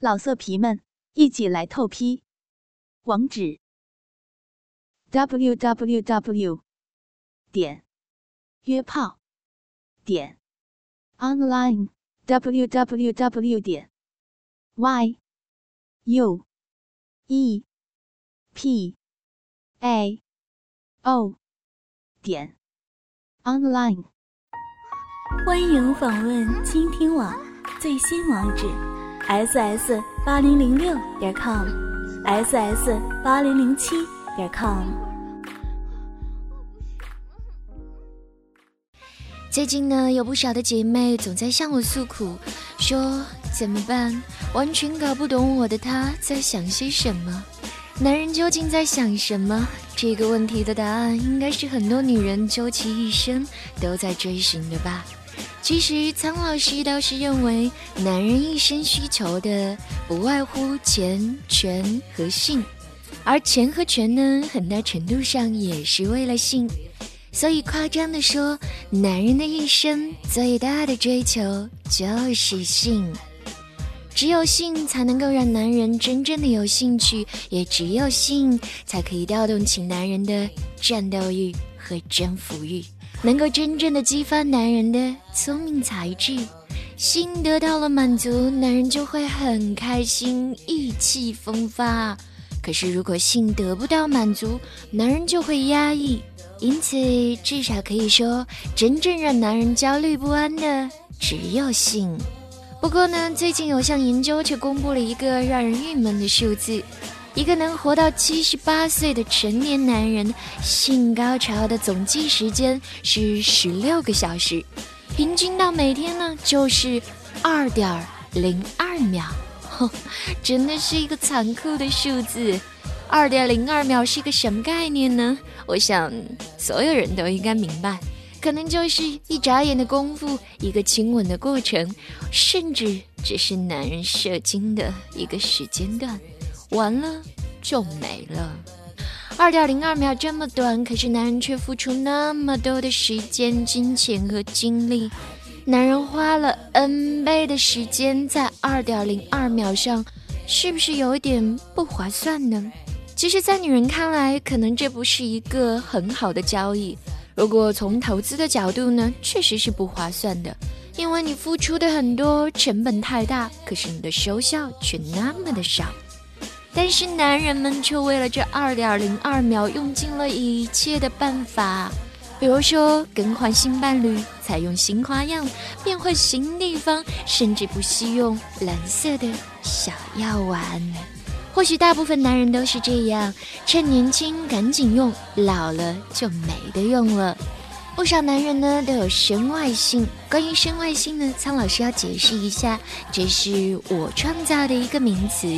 老色皮们，一起来透批！网址：w w w 点约炮点 online w w w 点 y u e p a o 点 online。欢迎访问倾听网最新网址。Ss 八零零六点 com，ss 八零零七点 com。最近呢，有不少的姐妹总在向我诉苦，说怎么办？完全搞不懂我的他在想些什么，男人究竟在想什么？这个问题的答案，应该是很多女人究其一生都在追寻的吧。其实，苍老师倒是认为，男人一生需求的不外乎钱、权和性，而钱和权呢，很大程度上也是为了性。所以，夸张的说，男人的一生最大的追求就是性。只有性才能够让男人真正的有兴趣，也只有性才可以调动起男人的战斗欲和征服欲。能够真正的激发男人的聪明才智，性得到了满足，男人就会很开心，意气风发。可是如果性得不到满足，男人就会压抑。因此，至少可以说，真正让男人焦虑不安的只有性。不过呢，最近有项研究却公布了一个让人郁闷的数字。一个能活到七十八岁的成年男人，性高潮的总计时间是十六个小时，平均到每天呢就是二点零二秒，真的是一个残酷的数字。二点零二秒是一个什么概念呢？我想所有人都应该明白，可能就是一眨眼的功夫，一个亲吻的过程，甚至只是男人射精的一个时间段。完了就没了，二点零二秒这么短，可是男人却付出那么多的时间、金钱和精力。男人花了 n 倍的时间在二点零二秒上，是不是有一点不划算呢？其实，在女人看来，可能这不是一个很好的交易。如果从投资的角度呢，确实是不划算的，因为你付出的很多，成本太大，可是你的收效却那么的少。但是男人们却为了这二点零二秒用尽了一切的办法，比如说更换新伴侣、采用新花样、变换新地方，甚至不惜用蓝色的小药丸。或许大部分男人都是这样，趁年轻赶紧用，老了就没得用了。不少男人呢都有身外性，关于身外性呢，苍老师要解释一下，这是我创造的一个名词。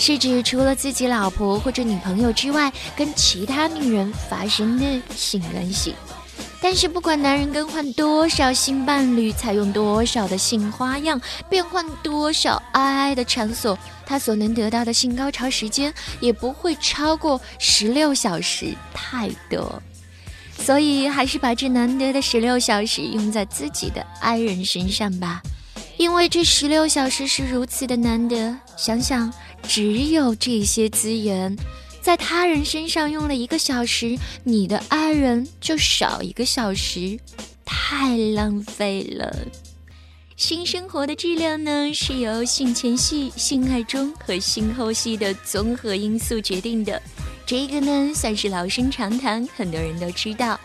是指除了自己老婆或者女朋友之外，跟其他女人发生的性关系。但是不管男人更换多少新伴侣，采用多少的性花样，变换多少爱爱的场所，他所能得到的性高潮时间也不会超过十六小时，太多。所以还是把这难得的十六小时用在自己的爱人身上吧，因为这十六小时是如此的难得。想想。只有这些资源，在他人身上用了一个小时，你的爱人就少一个小时，太浪费了。性生活的质量呢，是由性前戏、性爱中和性后戏的综合因素决定的。这个呢，算是老生常谈，很多人都知道。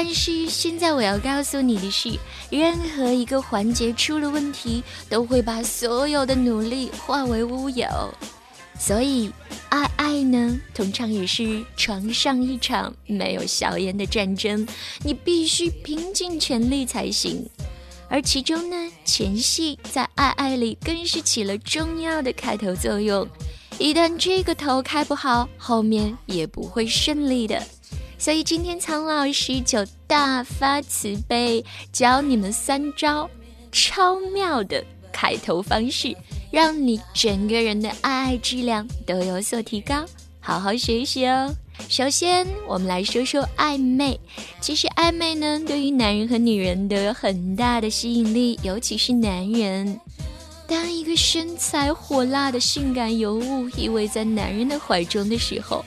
但是现在我要告诉你的是，任何一个环节出了问题，都会把所有的努力化为乌有。所以，爱爱呢，通常也是床上一场没有硝烟的战争，你必须拼尽全力才行。而其中呢，前戏在爱爱里更是起了重要的开头作用。一旦这个头开不好，后面也不会顺利的。所以今天苍老师就大发慈悲，教你们三招超妙的开头方式，让你整个人的爱爱质量都有所提高。好好学习哦。首先，我们来说说暧昧。其实暧昧呢，对于男人和女人都有很大的吸引力，尤其是男人。当一个身材火辣的性感尤物依偎在男人的怀中的时候，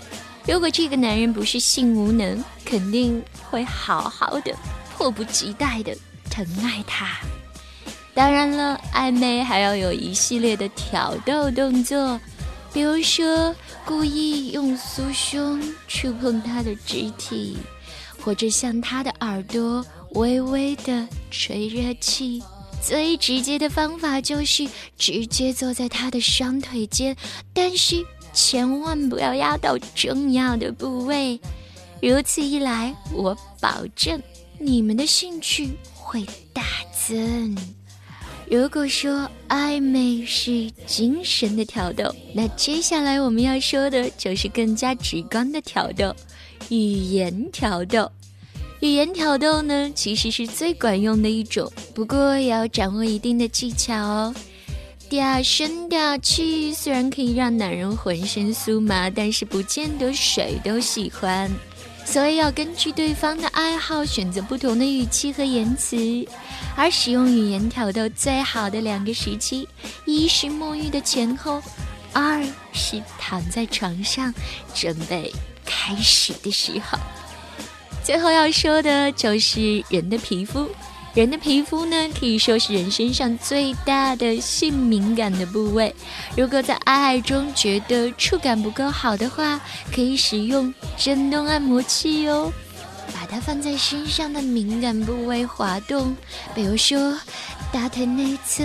如果这个男人不是性无能，肯定会好好的、迫不及待的疼爱她。当然了，暧昧还要有一系列的挑逗动作，比如说故意用酥胸触碰他的肢体，或者向他的耳朵微微的吹热气。最直接的方法就是直接坐在他的双腿间，但是千万不要压到重要的部位。如此一来，我保证你们的兴趣会大增。如果说暧昧是精神的挑逗，那接下来我们要说的就是更加直观的挑逗——语言挑逗。语言挑逗呢，其实是最管用的一种，不过也要掌握一定的技巧哦。嗲声嗲气虽然可以让男人浑身酥麻，但是不见得谁都喜欢。所以要根据对方的爱好选择不同的语气和言辞，而使用语言挑逗最好的两个时期，一是沐浴的前后，二是躺在床上准备开始的时候。最后要说的就是人的皮肤。人的皮肤呢，可以说是人身上最大的性敏感的部位。如果在爱爱中觉得触感不够好的话，可以使用震动按摩器哦，把它放在身上的敏感部位滑动，比如说大腿内侧、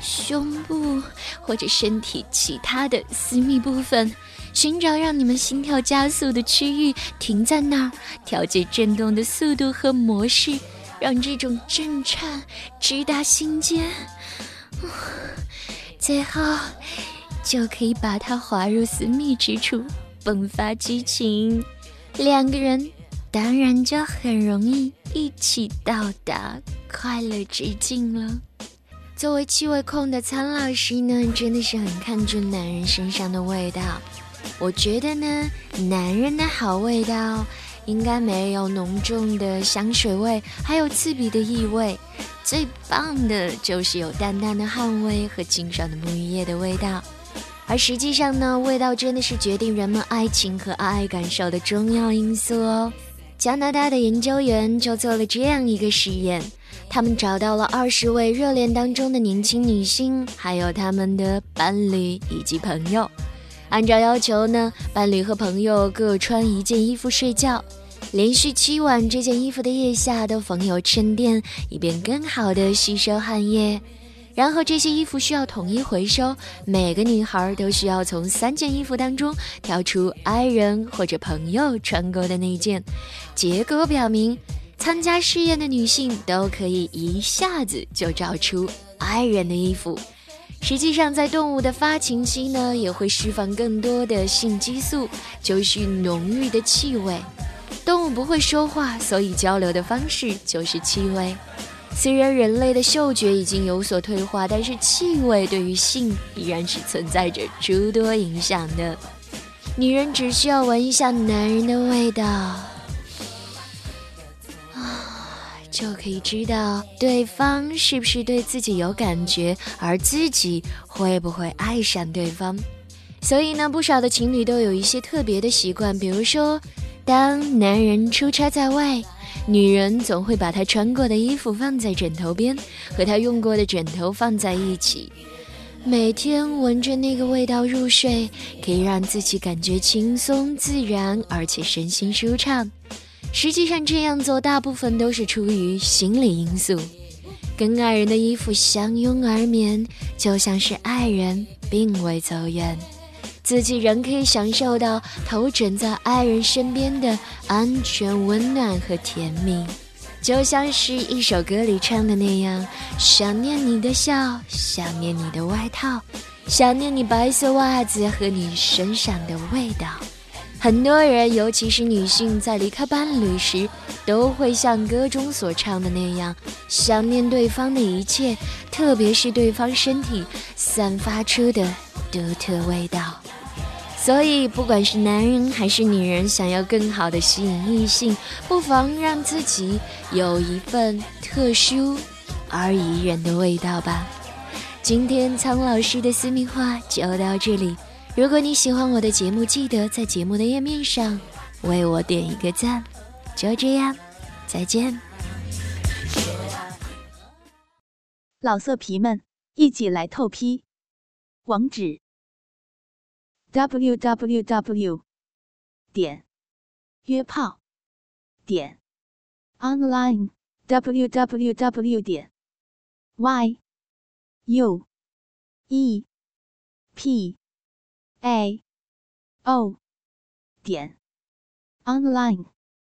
胸部或者身体其他的私密部分，寻找让你们心跳加速的区域，停在那儿，调节震动的速度和模式。让这种震颤直达心间，最后就可以把它滑入私密之处，迸发激情。两个人当然就很容易一起到达快乐之境了。作为气味控的苍老师呢，真的是很看重男人身上的味道。我觉得呢，男人的好味道。应该没有浓重的香水味，还有刺鼻的异味。最棒的就是有淡淡的汗味和清爽的沐浴液的味道。而实际上呢，味道真的是决定人们爱情和爱感受的重要因素哦。加拿大的研究员就做了这样一个实验，他们找到了二十位热恋当中的年轻女性，还有他们的伴侣以及朋友。按照要求呢，伴侣和朋友各穿一件衣服睡觉，连续七晚，这件衣服的腋下都缝有衬垫，以便更好的吸收汗液。然后这些衣服需要统一回收，每个女孩都需要从三件衣服当中挑出爱人或者朋友穿过的那件。结果表明，参加试验的女性都可以一下子就找出爱人的衣服。实际上，在动物的发情期呢，也会释放更多的性激素，就是浓郁的气味。动物不会说话，所以交流的方式就是气味。虽然人类的嗅觉已经有所退化，但是气味对于性依然是存在着诸多影响的。女人只需要闻一下男人的味道。就可以知道对方是不是对自己有感觉，而自己会不会爱上对方。所以呢，不少的情侣都有一些特别的习惯，比如说，当男人出差在外，女人总会把他穿过的衣服放在枕头边，和他用过的枕头放在一起，每天闻着那个味道入睡，可以让自己感觉轻松自然，而且身心舒畅。实际上这样做大部分都是出于心理因素，跟爱人的衣服相拥而眠，就像是爱人并未走远，自己仍可以享受到头枕在爱人身边的安全、温暖和甜蜜，就像是一首歌里唱的那样：想念你的笑，想念你的外套，想念你白色袜子和你身上的味道。很多人，尤其是女性，在离开伴侣时，都会像歌中所唱的那样，想念对方的一切，特别是对方身体散发出的独特味道。所以，不管是男人还是女人，想要更好的吸引异性，不妨让自己有一份特殊而宜人的味道吧。今天苍老师的私密话就到这里。如果你喜欢我的节目，记得在节目的页面上为我点一个赞。就这样，再见。老色皮们，一起来透批！网址：w w w 点约炮点 online w w w 点 y u e p a. O. 点。Online。